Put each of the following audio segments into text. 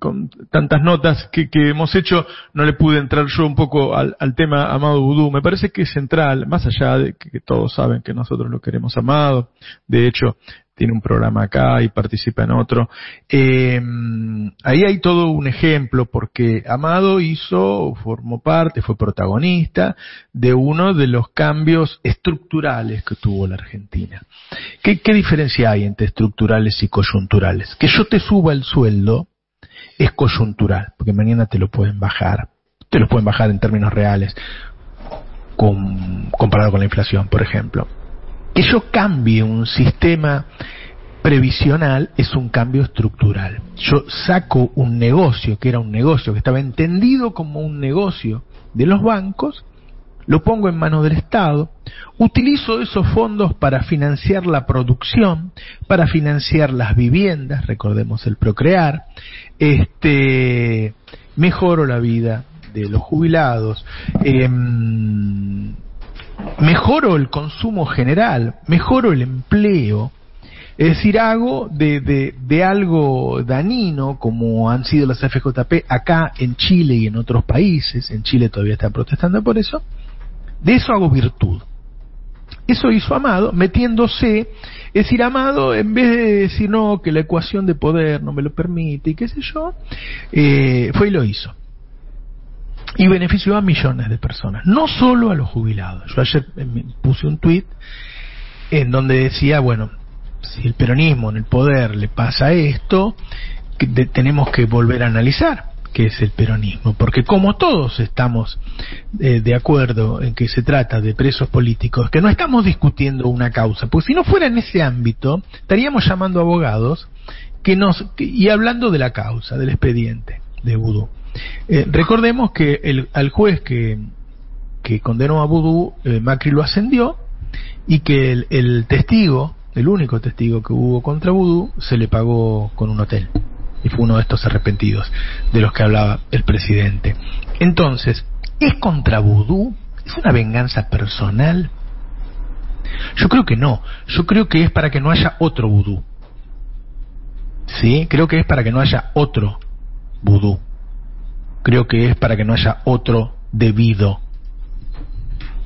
con tantas notas que, hemos hecho, no le pude entrar yo un poco al, tema Amado Vudú. Me parece que es central, más allá de que, todos saben que nosotros lo queremos Amado. De hecho, tiene un programa acá y participa en otro. Eh, ahí hay todo un ejemplo porque Amado hizo, formó parte, fue protagonista de uno de los cambios estructurales que tuvo la Argentina. ¿Qué, qué diferencia hay entre estructurales y coyunturales? Que yo te suba el sueldo es coyuntural, porque mañana te lo pueden bajar. Te lo pueden bajar en términos reales, comparado con la inflación, por ejemplo que yo cambie un sistema previsional es un cambio estructural. Yo saco un negocio que era un negocio que estaba entendido como un negocio de los bancos, lo pongo en manos del Estado, utilizo esos fondos para financiar la producción, para financiar las viviendas, recordemos el procrear, este, mejoro la vida de los jubilados, eh, mejoro el consumo general, mejoro el empleo, es decir, hago de, de, de, algo danino, como han sido las FJP acá en Chile y en otros países, en Chile todavía están protestando por eso, de eso hago virtud. Eso hizo Amado, metiéndose, es decir, Amado, en vez de decir no, que la ecuación de poder no me lo permite y qué sé yo, eh, fue y lo hizo y benefició a millones de personas, no solo a los jubilados. Yo ayer puse un tuit en donde decía, bueno, si el peronismo en el poder le pasa esto, tenemos que volver a analizar qué es el peronismo, porque como todos estamos eh, de acuerdo en que se trata de presos políticos, que no estamos discutiendo una causa, porque si no fuera en ese ámbito, estaríamos llamando abogados que nos y hablando de la causa, del expediente de Vudú. Eh, recordemos que el, al juez que, que condenó a Vudú, eh, Macri lo ascendió y que el, testigo, el único testigo que hubo contra Vudú, se le pagó con un hotel. Y fue uno de estos arrepentidos de los que hablaba el presidente. Entonces, ¿es contra Vudú? ¿Es una venganza personal? Yo creo que no. Yo creo que es para que no haya otro vudú. ¿Sí? Creo que es para que no haya otro vudú creo que es para que no haya otro debido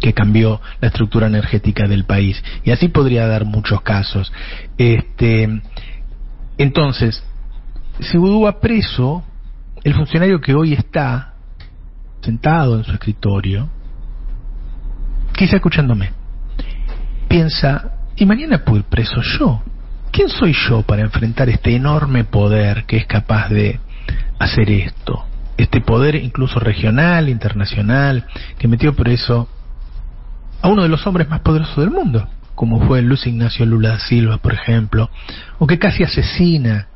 que cambió la estructura energética del país. Y así podría dar muchos casos. Este, entonces, si Vudú va preso, el funcionario que hoy está sentado en su escritorio, quizá escuchándome, piensa, y mañana puedo ir preso yo. ¿Quién soy yo para enfrentar este enorme poder que es capaz de hacer esto? este poder incluso regional, internacional, que metió preso a uno de los hombres más poderosos del mundo, como fue Luis Ignacio Lula da Silva, por ejemplo, o que casi asesina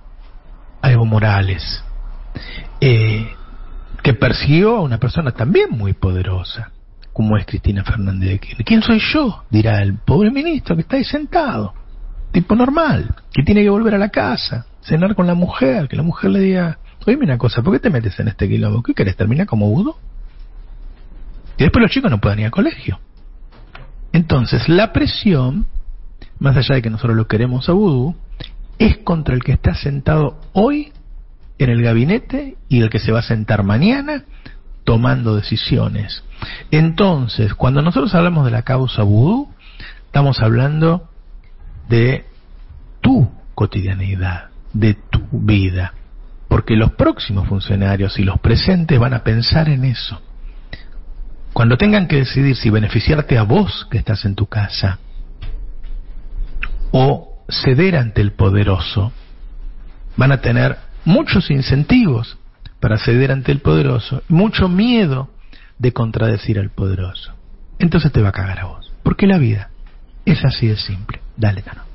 a Evo Morales, eh, que persiguió a una persona también muy poderosa, como es Cristina Fernández de Kirchner. ¿Quién soy yo? dirá el pobre ministro que está ahí sentado, tipo normal, que tiene que volver a la casa, cenar con la mujer, que la mujer le diga, Dime una cosa, ¿por qué te metes en este quilombo? ¿Qué querés? ¿Terminar como Udo? Y después los chicos no pueden ir a colegio. Entonces, la presión, más allá de que nosotros lo queremos a Vudú, es contra el que está sentado hoy en el gabinete y el que se va a sentar mañana tomando decisiones. Entonces, cuando nosotros hablamos de la causa Vudú, estamos hablando de tu cotidianidad, de tu vida porque los próximos funcionarios y los presentes van a pensar en eso. Cuando tengan que decidir si beneficiarte a vos que estás en tu casa o ceder ante el poderoso, van a tener muchos incentivos para ceder ante el poderoso, mucho miedo de contradecir al poderoso. Entonces te va a cagar a vos. Porque la vida es así de simple. Dale, Tano.